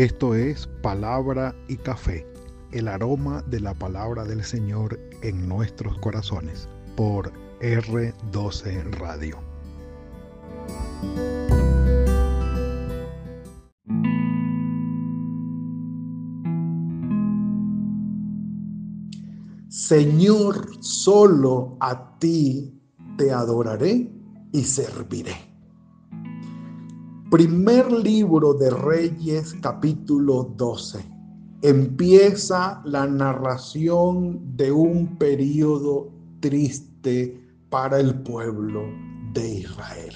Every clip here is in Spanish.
Esto es Palabra y Café, el aroma de la palabra del Señor en nuestros corazones, por R12 Radio. Señor, solo a ti te adoraré y serviré. Primer libro de Reyes capítulo 12. Empieza la narración de un periodo triste para el pueblo de Israel.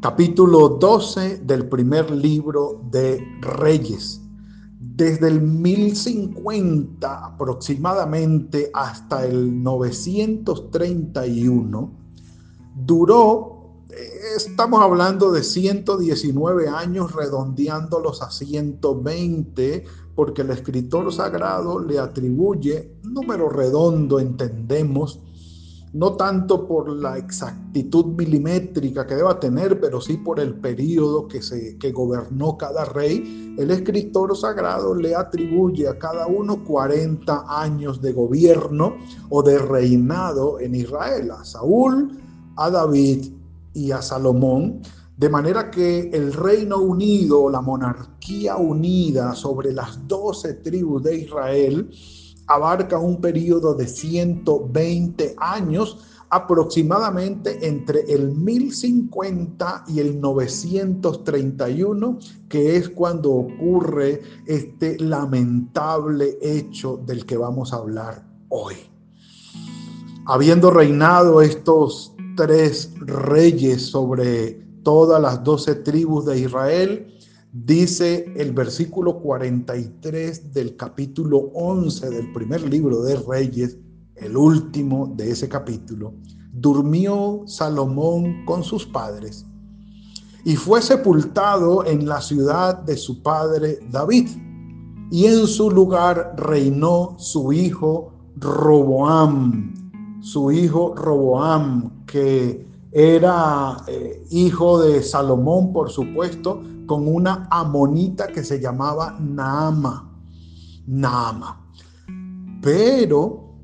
Capítulo 12 del primer libro de Reyes. Desde el 1050 aproximadamente hasta el 931, duró estamos hablando de 119 años redondeándolos a 120, porque el escritor sagrado le atribuye número redondo, entendemos, no tanto por la exactitud milimétrica que deba tener, pero sí por el periodo que, se, que gobernó cada rey. El escritor sagrado le atribuye a cada uno 40 años de gobierno o de reinado en Israel, a Saúl, a David y a Salomón, de manera que el reino unido, la monarquía unida sobre las doce tribus de Israel, abarca un periodo de 120 años, aproximadamente entre el 1050 y el 931, que es cuando ocurre este lamentable hecho del que vamos a hablar hoy. Habiendo reinado estos tres reyes sobre todas las doce tribus de Israel, dice el versículo 43 del capítulo 11 del primer libro de Reyes, el último de ese capítulo, durmió Salomón con sus padres y fue sepultado en la ciudad de su padre David. Y en su lugar reinó su hijo Roboam, su hijo Roboam, que era eh, hijo de Salomón, por supuesto, con una amonita que se llamaba Naama. Naama. Pero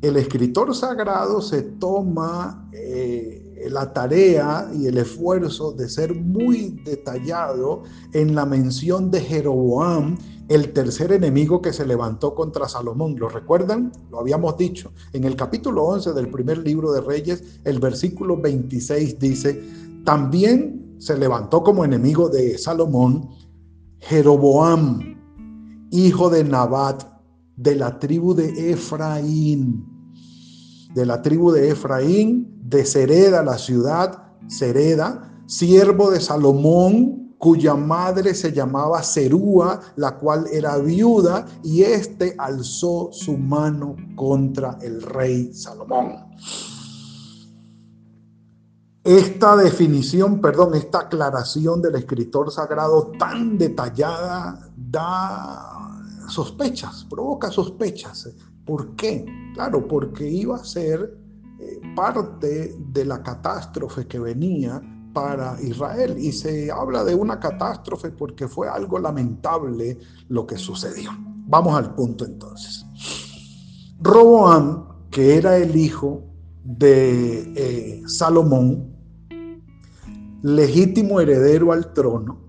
el escritor sagrado se toma eh, la tarea y el esfuerzo de ser muy detallado en la mención de Jeroboam el tercer enemigo que se levantó contra Salomón. ¿Lo recuerdan? Lo habíamos dicho. En el capítulo 11 del primer libro de Reyes, el versículo 26 dice, también se levantó como enemigo de Salomón Jeroboam, hijo de Nabat, de la tribu de Efraín. De la tribu de Efraín, de Sereda, la ciudad, Sereda, siervo de Salomón, cuya madre se llamaba Serúa, la cual era viuda, y éste alzó su mano contra el rey Salomón. Esta definición, perdón, esta aclaración del escritor sagrado tan detallada da sospechas, provoca sospechas. ¿Por qué? Claro, porque iba a ser eh, parte de la catástrofe que venía para Israel y se habla de una catástrofe porque fue algo lamentable lo que sucedió. Vamos al punto entonces. Roboam, que era el hijo de eh, Salomón, legítimo heredero al trono,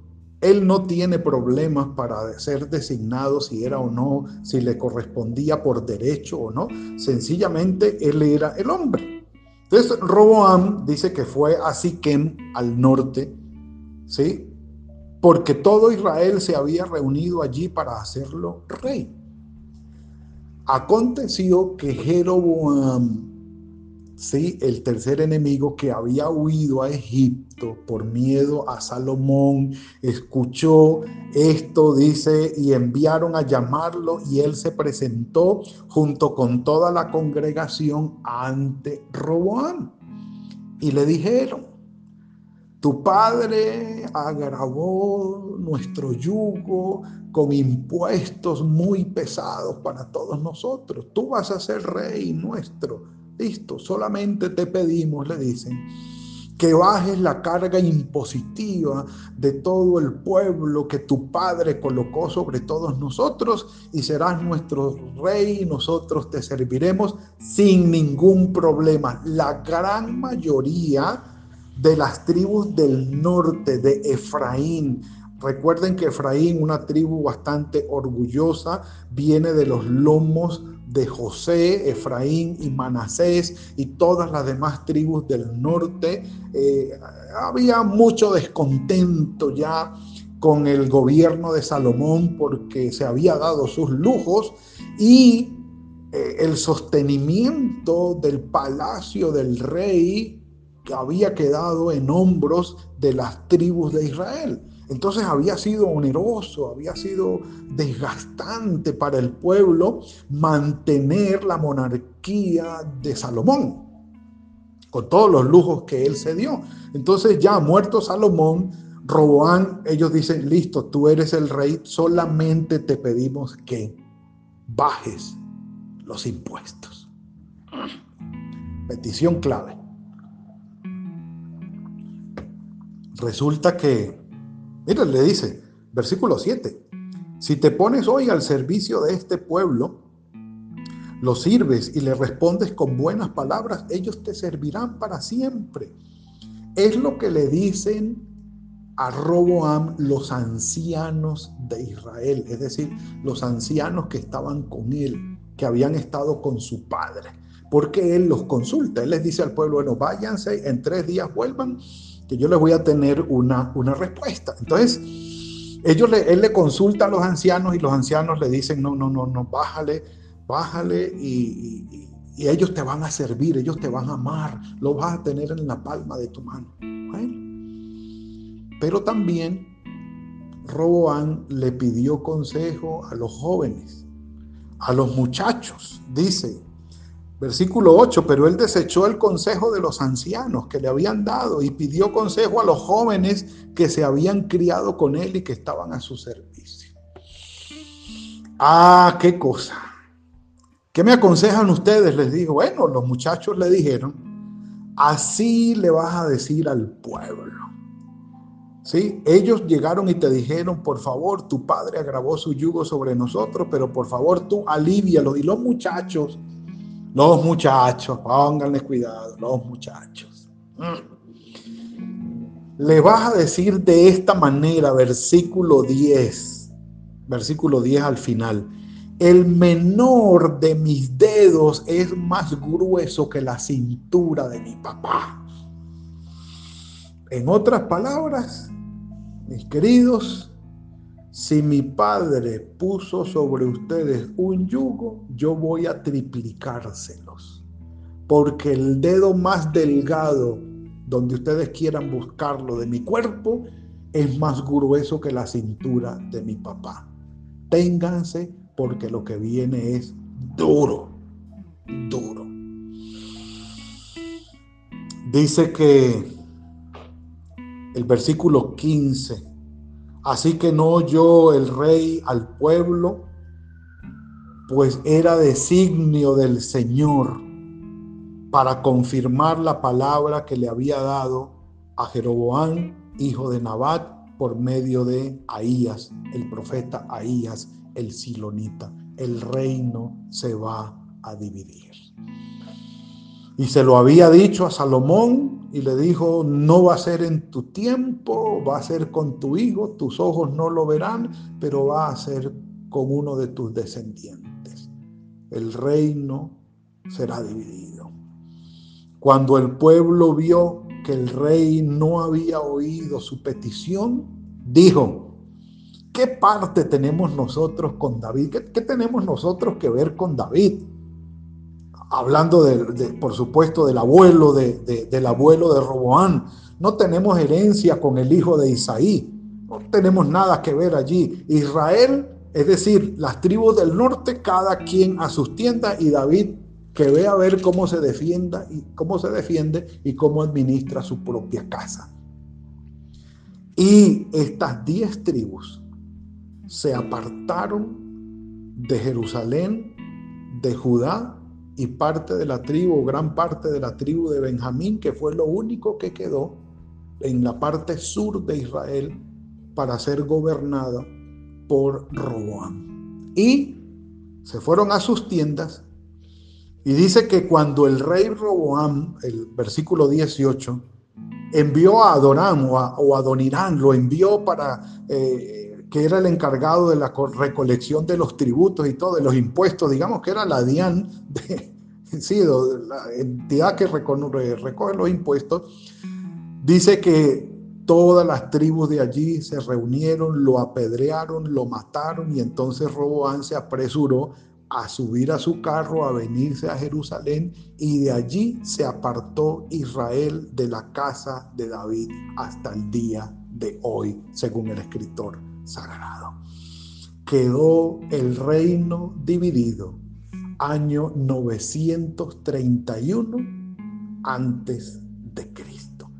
él no tiene problemas para ser designado si era o no, si le correspondía por derecho o no. Sencillamente él era el hombre. Entonces, Roboam dice que fue a Siquem, al norte, ¿sí? Porque todo Israel se había reunido allí para hacerlo rey. Aconteció que Jeroboam ¿sí? el tercer enemigo que había huido a Egipto por miedo a Salomón, escuchó esto, dice, y enviaron a llamarlo y él se presentó junto con toda la congregación ante Roboam. Y le dijeron, tu padre agravó nuestro yugo con impuestos muy pesados para todos nosotros. Tú vas a ser rey nuestro Listo, solamente te pedimos, le dicen, que bajes la carga impositiva de todo el pueblo que tu Padre colocó sobre todos nosotros y serás nuestro rey y nosotros te serviremos sin ningún problema. La gran mayoría de las tribus del norte de Efraín, recuerden que Efraín, una tribu bastante orgullosa, viene de los lomos de José, Efraín y Manasés y todas las demás tribus del norte. Eh, había mucho descontento ya con el gobierno de Salomón porque se había dado sus lujos y eh, el sostenimiento del palacio del rey había quedado en hombros de las tribus de Israel. Entonces había sido oneroso, había sido desgastante para el pueblo mantener la monarquía de Salomón, con todos los lujos que él se dio. Entonces ya muerto Salomón, Roboán, ellos dicen, listo, tú eres el rey, solamente te pedimos que bajes los impuestos. Petición clave. Resulta que Mira, le dice, versículo 7, si te pones hoy al servicio de este pueblo, lo sirves y le respondes con buenas palabras, ellos te servirán para siempre. Es lo que le dicen a Roboam los ancianos de Israel, es decir, los ancianos que estaban con él, que habían estado con su padre, porque él los consulta, él les dice al pueblo, bueno, váyanse, en tres días vuelvan que yo les voy a tener una, una respuesta. Entonces, ellos él le consulta a los ancianos y los ancianos le dicen, no, no, no, no, bájale, bájale y, ellos te van a servir, ellos te van a amar, lo vas a tener en la palma de tu mano. pero también Roboán le pidió consejo a los jóvenes, a los muchachos, dice, Versículo 8, pero él desechó el consejo de los ancianos que le habían dado y pidió consejo a los jóvenes que se habían criado con él y que estaban a su servicio. Ah, qué cosa. ¿Qué me aconsejan ustedes? Les digo, bueno, los muchachos le dijeron, así le vas a decir al pueblo. ¿Sí? Ellos llegaron y te dijeron, por favor, tu padre agravó su yugo sobre nosotros, pero por favor tú alivialo. Y los muchachos los muchachos, pónganles cuidado, los muchachos. Le vas a decir de esta manera, versículo 10, versículo 10 al final. El menor de mis dedos es más grueso que la cintura de mi papá. En otras palabras, mis queridos, si mi padre puso sobre ustedes un yugo, yo voy a triplicárselos. Porque el dedo más delgado, donde ustedes quieran buscarlo de mi cuerpo, es más grueso que la cintura de mi papá. Ténganse porque lo que viene es duro, duro. Dice que el versículo 15 Así que no oyó el rey al pueblo, pues era designio del Señor para confirmar la palabra que le había dado a Jeroboam, hijo de Nabat, por medio de Ahías, el profeta Ahías, el silonita. El reino se va a dividir. Y se lo había dicho a Salomón y le dijo, no va a ser en tu tiempo, va a ser con tu hijo, tus ojos no lo verán, pero va a ser con uno de tus descendientes. El reino será dividido. Cuando el pueblo vio que el rey no había oído su petición, dijo, ¿qué parte tenemos nosotros con David? ¿Qué, qué tenemos nosotros que ver con David? Hablando de, por supuesto del abuelo de, del abuelo de Roboán. No tenemos herencia con el hijo de Isaí. No tenemos nada que ver allí. Israel, es decir, las tribus del norte, cada quien a sus tiendas y David que ve a ver cómo se defienda y cómo se defiende y cómo administra su propia casa. Y estas diez tribus se apartaron de Jerusalén, de Judá y parte de la tribu, gran parte de la tribu de Benjamín, que fue lo único que quedó en la parte sur de Israel para ser gobernada por Roboam. Y se fueron a sus tiendas y dice que cuando el rey Roboam, el versículo 18, envió a Adonam o a, Adonirán, lo envió para, eh, que era el encargado de la recolección de los tributos y todo, de los impuestos, digamos que era la DIAN, de, la entidad que recoge los impuestos, dice que todas las tribus de allí se reunieron, lo apedrearon, lo mataron y entonces Roboán se apresuró a subir a su carro, a venirse a Jerusalén y de allí se apartó Israel de la casa de David hasta el día de hoy, según el escritor sagrado. Quedó el reino dividido año 931 antes de Cristo.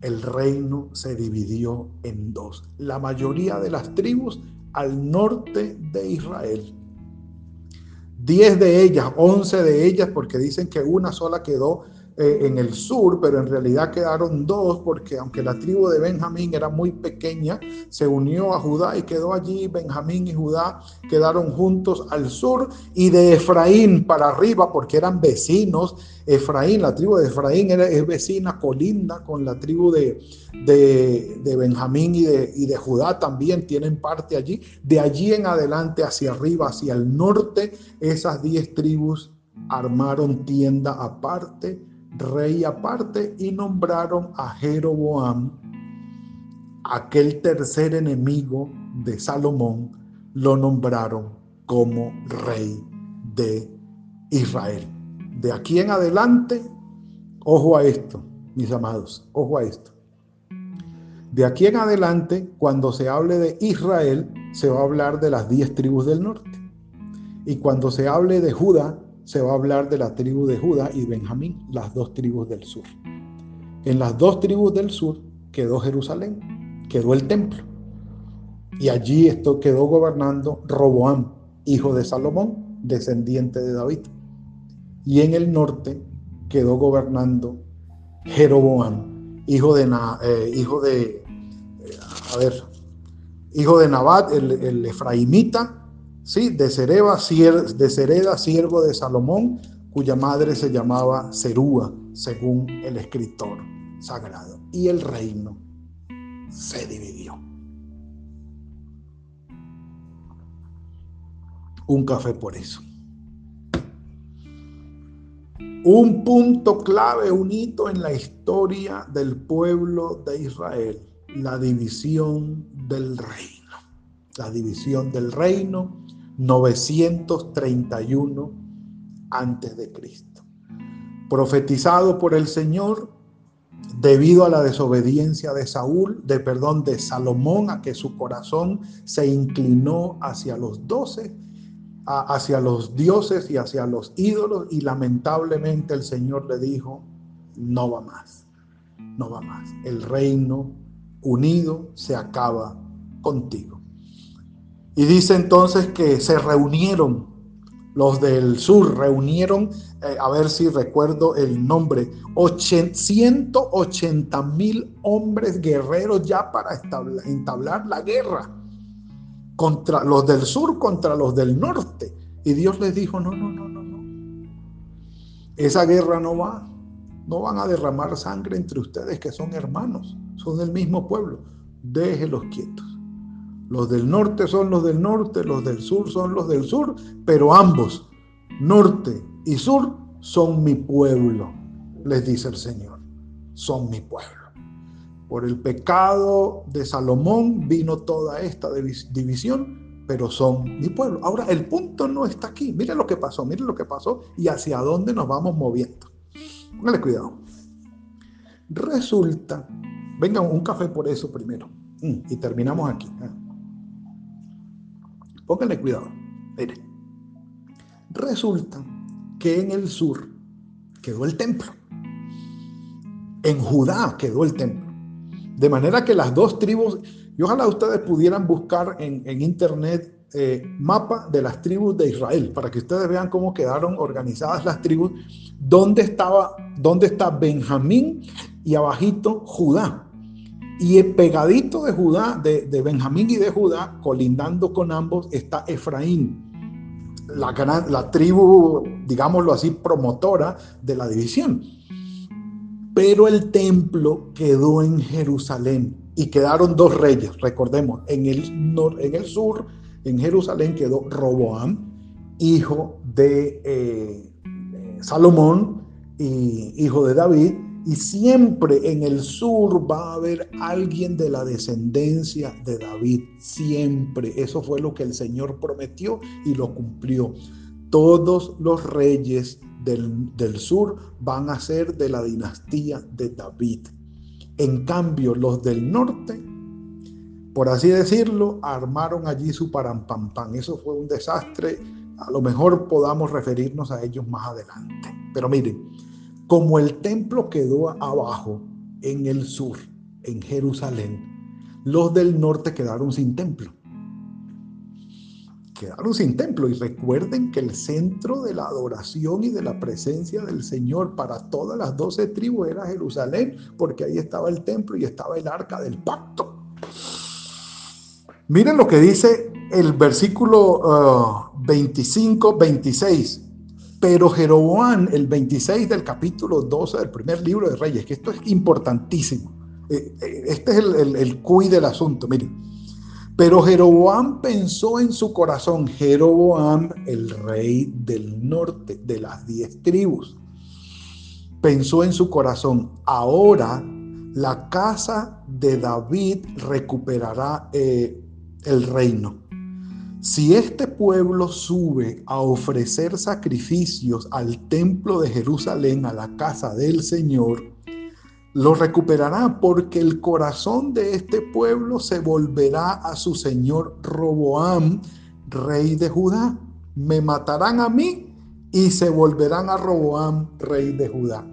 El reino se dividió en dos. La mayoría de las tribus al norte de Israel 10 de ellas, 11 de ellas, porque dicen que una sola quedó eh, en el sur, pero en realidad quedaron dos, porque aunque la tribu de Benjamín era muy pequeña, se unió a Judá y quedó allí. Benjamín y Judá quedaron juntos al sur y de Efraín para arriba, porque eran vecinos. Efraín, la tribu de Efraín era, es vecina, colinda con la tribu de, de, Benjamín y de, y de Judá también tienen parte allí. De allí en adelante, hacia arriba, hacia el norte, esas diez tribus armaron tienda aparte rey aparte y nombraron a Jeroboam, aquel tercer enemigo de Salomón, lo nombraron como rey de Israel. De aquí en adelante, ojo a esto, mis amados, ojo a esto. De aquí en adelante, cuando se hable de Israel, se va a hablar de las diez tribus del norte. Y cuando se hable de Judá, se va a hablar de la tribu de Judá y Benjamín, las dos tribus del sur. En las dos tribus del sur quedó Jerusalén, quedó el templo. Y allí esto quedó gobernando Roboam, hijo de Salomón, descendiente de David. Y en el norte quedó gobernando Jeroboam, hijo de, eh, hijo de eh, a ver, hijo de Nabat, el, el efraimita, ¿sí? de, Sereba, de Sereda, siervo de Salomón, cuya madre se llamaba Serúa, según el escritor sagrado. Y el reino se dividió. Un café por eso. Un punto clave, un hito en la historia del pueblo de Israel, la división del reino. La división del reino 931 antes de Cristo. Profetizado por el Señor debido a la desobediencia de Saúl, de perdón, de Salomón, a que su corazón se inclinó hacia los doce, hacia los dioses y hacia los ídolos, y lamentablemente el Señor le dijo, no va más, no va más. El reino unido se acaba contigo. Y dice entonces que se reunieron, los del sur reunieron, eh, a ver si recuerdo el nombre, 180 mil hombres guerreros ya para entablar la guerra contra los del sur, contra los del norte. Y Dios les dijo, no, no, no, no, no. Esa guerra no va. No van a derramar sangre entre ustedes que son hermanos, son del mismo pueblo. Déjelos quietos. Los del norte son los del norte, los del sur son los del sur, pero ambos, norte y sur, son mi pueblo, les dice el Señor, son mi pueblo. Por el pecado de Salomón vino toda esta división, pero son mi pueblo. Ahora, el punto no está aquí. Mire lo que pasó, mire lo que pasó y hacia dónde nos vamos moviendo. Póngale cuidado. Resulta, venga un café por eso primero mm, y terminamos aquí. Pónganle cuidado. Miren. Resulta que en el sur quedó el templo. En Judá quedó el templo. De manera que las dos tribus, y ojalá ustedes pudieran buscar en, internet eh, mapa de las tribus de Israel, para que ustedes vean cómo quedaron organizadas las tribus, dónde, estaba, dónde está Benjamín y abajito Judá. Y pegadito de Judá, de, Benjamín y de Judá, colindando con ambos, está Efraín, la, tribu, digámoslo así, promotora de la división. Pero el templo quedó en Jerusalén y quedaron dos reyes, recordemos, en el, el sur, en Jerusalén quedó Roboam, hijo de eh, Salomón y hijo de David, y siempre en el sur va a haber alguien de la descendencia de David. Siempre. Eso fue lo que el Señor prometió y lo cumplió. Todos los reyes del, del sur van a ser de la dinastía de David. En cambio, los del norte, por así decirlo, armaron allí su parampampán. Eso fue un desastre. A lo mejor podamos referirnos a ellos más adelante. Pero miren, como el templo quedó abajo, en el sur, en Jerusalén, los del norte quedaron sin templo. Quedaron sin templo y recuerden que el centro de la adoración y de la presencia del Señor para todas las doce tribus era Jerusalén, porque ahí estaba el templo y estaba el arca del pacto. Miren lo que dice el versículo 25, uh, 26 pero Jeroboam, el 26 del capítulo 12 del primer libro de Reyes, que esto es importantísimo. Eh, eh, este es el, el, cuy del asunto, miren. Pero Jeroboam pensó en su corazón, Jeroboam, el rey del norte, de las diez tribus, pensó en su corazón, ahora la casa de David recuperará eh, el reino si este pueblo sube a ofrecer sacrificios al templo de Jerusalén, a la casa del Señor, lo recuperará porque el corazón de este pueblo se volverá a su señor Roboam, rey de Judá. Me matarán a mí y se volverán a Roboam, rey de Judá.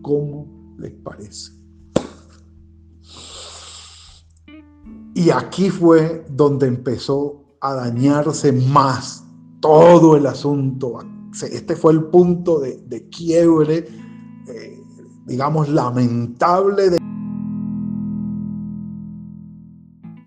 ¿Cómo les parece? Y aquí fue donde empezó a dañarse más todo el asunto. Este fue el punto de, quiebre, eh, digamos, lamentable de